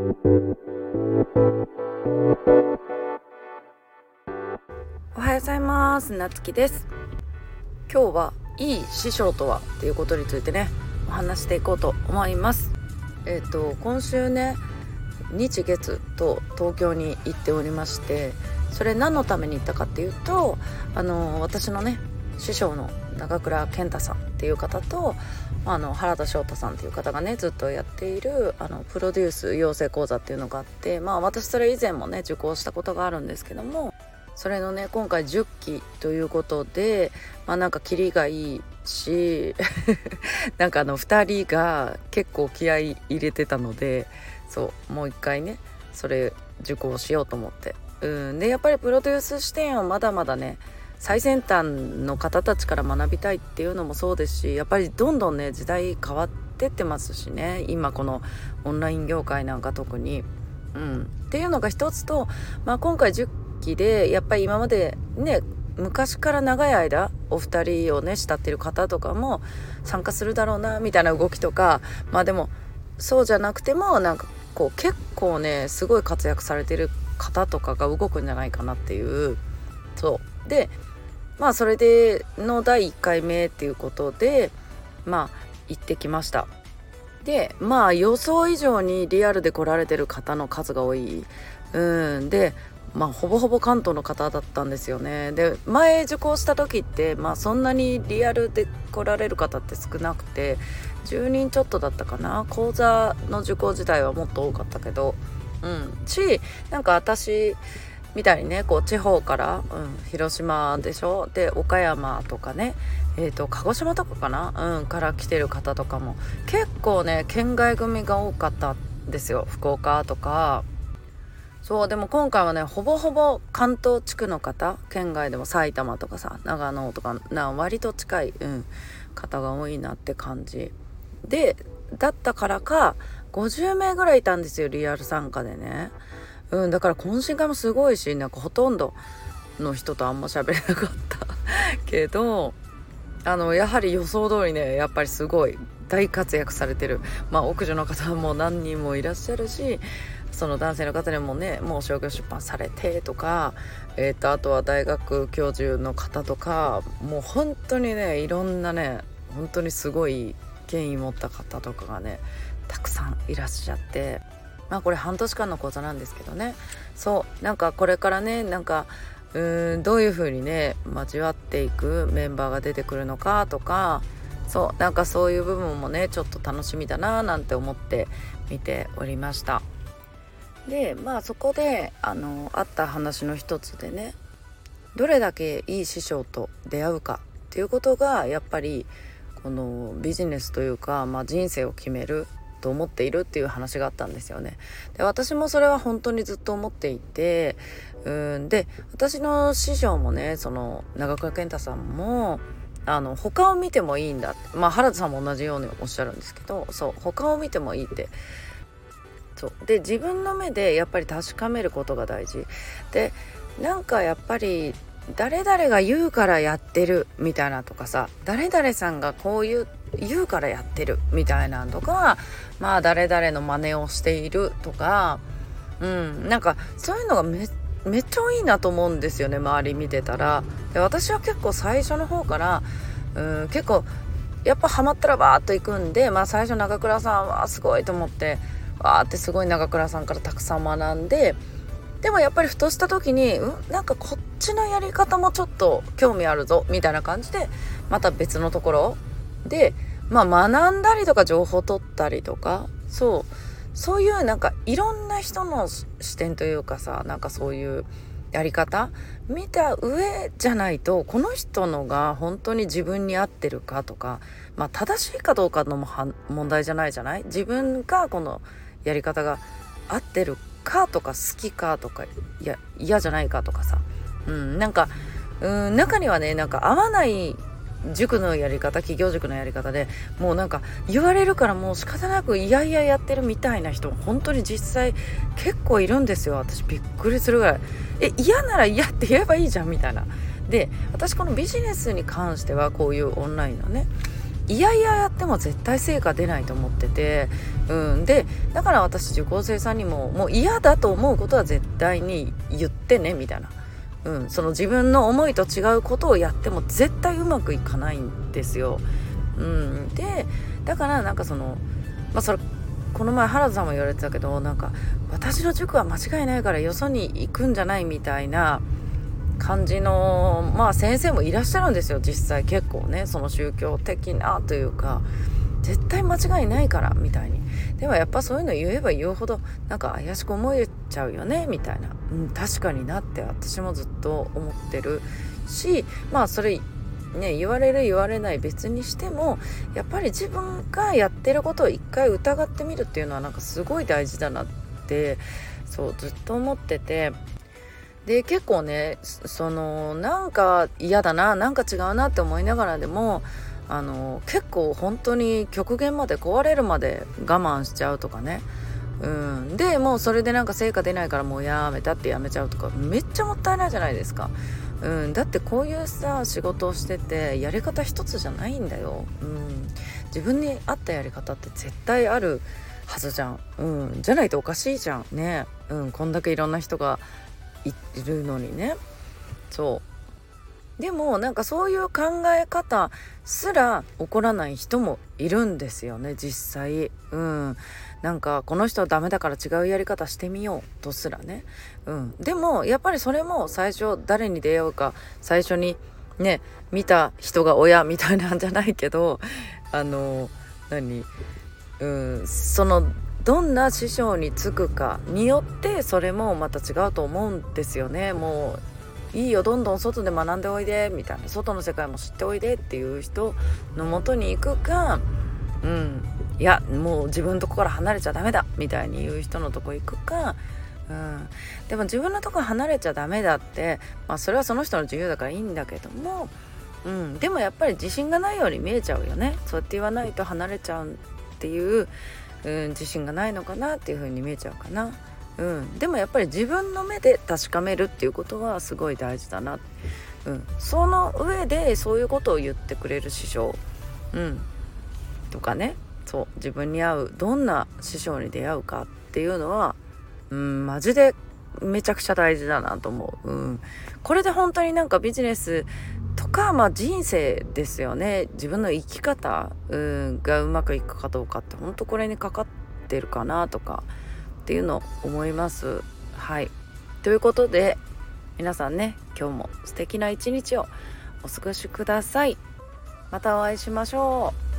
おはようございます。なつきです。今日はいい師匠とはっていうことについてねお話していこうと思います。えっ、ー、と今週ね日月と東京に行っておりましてそれ何のために行ったかっていうとあの私のね師匠の長倉健太さんっていう方とあの原田翔太さんっていう方がねずっとやっているあのプロデュース養成講座っていうのがあってまあ私それ以前もね受講したことがあるんですけどもそれのね今回10期ということでまあなんかキリがいいし なんかあの2人が結構気合い入れてたのでそうもう一回ねそれ受講しようと思って。うん。でやっぱりプロデュース視点はまだまだね最先端の方たちから学びたいっていうのもそうですしやっぱりどんどんね時代変わってってますしね。今このオンライン業界なんか特に。うん、っていうのが一つと、まあ、今回10期でやっぱり今までね昔から長い間お二人をね慕ってる方とかも参加するだろうなみたいな動きとかまあでもそうじゃなくてもなんかこう結構ねすごい活躍されてる方とかが動くんじゃないかなっていう。そう。でまあそれでの第1回目っていうことでまあ行ってきました。でまあ予想以上にリアルで来られてる方の数が多い。うん。でまあほぼほぼ関東の方だったんですよね。で前受講した時ってまあそんなにリアルで来られる方って少なくて10人ちょっとだったかな。講座の受講自体はもっと多かったけど。うん。しなんか私みたいにねこう地方から、うん、広島でしょ？で岡山とかねえーと、鹿児島とかかな、うん、から来てる方とかも。結構ね県外組が多かったんですよ。福岡とか。そうでも今回はねほぼほぼ関東地区の方県外でも埼玉とかさ長野とかな割と近い、うん、方が多いなって感じ。でだったからか50名ぐらいいたんですよリアル参加でね。うん、だから懇親会もすごいしなんかほとんどの人とあんま喋れなかった。けどあのやはり予想通りねやっぱりすごい大活躍されてる。まあ奥女の方も何人もいらっしゃるしその男性の方にもねもう商業出版されてとか、えーと、あとは大学教授の方とかもう本当にねいろんなね本当にすごい権威持った方とかがねたくさんいらっしゃって。まあこれ半年間の講座なんですけどね。そうなんかこれからねなんかうーんどういう風にね交わっていくメンバーが出てくるのかとかそうなんかそういう部分もねちょっと楽しみだななんて思って見ておりました。でまあそこであのあった話の一つでねどれだけいい師匠と出会うかっていうことがやっぱりこのビジネスというか、まあ、人生を決めると思っているっていう話があったんですよね。で私もそれは本当にずっと思っていてうん。で私の師匠もねその長倉健太さんもあの他を見てもいいんだってまあ原田さんも同じようにおっしゃるんですけどそう他を見てもいいって。そう。で自分の目でやっぱり確かめることが大事。でなんかやっぱり誰々が言うからやってるみたいなとかさ誰々さんがこう言う言うからやってるみたいなんとかまあ誰々の真似をしているとかうんなんかそういうのがめめっちゃいいなと思うんですよね周り見てたら。で私は結構最初の方からうん結構やっぱハマったらバーッと行くんでまあ最初長倉さんはすごいと思ってわーってすごい長倉さんからたくさん学んででもやっぱりふとした時にんなんかこっちのやり方もちょっと興味あるぞみたいな感じでまた別のところでまあ学んだりとか情報取ったりとかそう。そういうなんかいろんな人の視点というかさなんかそういうやり方見た上じゃないとこの人のが本当に自分に合ってるかとかまあ正しいかどうかのも問題じゃないじゃない？自分がこのやり方が合ってるかとか好きかとか嫌じゃないかとかさ。うんなんかうん中にはねなんか合わない塾のやり方企業塾のやり方でもうなんか言われるからもう仕方なくいやいややってるみたいな人本当に実際結構いるんですよ。私びっくりするぐらい。え嫌なら嫌って言えばいいじゃんみたいな。で私このビジネスに関してはこういうオンラインのねいやいややっても絶対成果出ないと思ってて、うん、でだから私受講生さんにももう嫌だと思うことは絶対に言ってねみたいな、うん、その自分の思いと違うことをやっても絶対うまくいかないんですよ。うん、でだからなんかそのまあそれこの前原田さんも言われてたけどなんか私の塾は間違いないからよそに行くんじゃないみたいな感じのまあ先生もいらっしゃるんですよ実際結構ねその宗教的なというか絶対間違いないからみたいに。でもやっぱそういうの言えば言うほどなんか怪しく思えちゃうよねみたいな、うん、確かになって私もずっと思ってるしまあそれね言われる言われない別にしてもやっぱり自分がやってることを一回疑ってみるっていうのはなんかすごい大事だなってそうずっと思ってて。で結構ねそのなんか嫌だななんか違うなって思いながらでもあの結構本当に極限まで壊れるまで我慢しちゃうとかね。うん、でもうそれでなんか成果出ないからもうやめたってやめちゃうとかめっちゃもったいないじゃないですか。うん、だってこういうさ仕事をしててやり方一つじゃないんだよ、うん、自分に合ったやり方って絶対あるはずじゃん、うん、じゃないとおかしいじゃん。ね、うん、こんだけいろんな人がいるのにね。そう。でもなんかそういう考え方すら起こらない人もいるんですよね実際。うん。なんかこの人はダメだから違うやり方してみようとすらね、うん、でもやっぱりそれも最初誰に出会うか最初にね見た人が親みたいなんじゃないけど あの何？うん。そのどんな師匠につくかによってそれもまた違うと思うんですよね。もういいよどんどん外で学んでおいでみたいな。外の世界も知っておいでっていう人のもとに行くかうん。いやもう自分のとこから離れちゃダメだみたいに言う人のとこ行くか、うん、でも自分のとこ離れちゃダメだって、まあ、それはその人の自由だからいいんだけども、うん、でもやっぱり自信がないように見えちゃうよね。そうやって言わないと離れちゃうっていう、うん、自信がないのかなっていう風に見えちゃうかな。うん、でもやっぱり自分の目で確かめるっていうことはすごい大事だな、うん、その上でそういうことを言ってくれる師匠、うん、とかね。そう。自分に合うどんな師匠に出会うかっていうのはうんマジでめちゃくちゃ大事だなと思う、うん、これで本当になんかビジネスとか、まあ、人生ですよね。自分の生き方、うん、がうまくいくかどうかって本当これにかかってるかなとか。っていうのを思います。はい。ということで皆さんね今日も素敵な一日をお過ごしください。またお会いしましょう。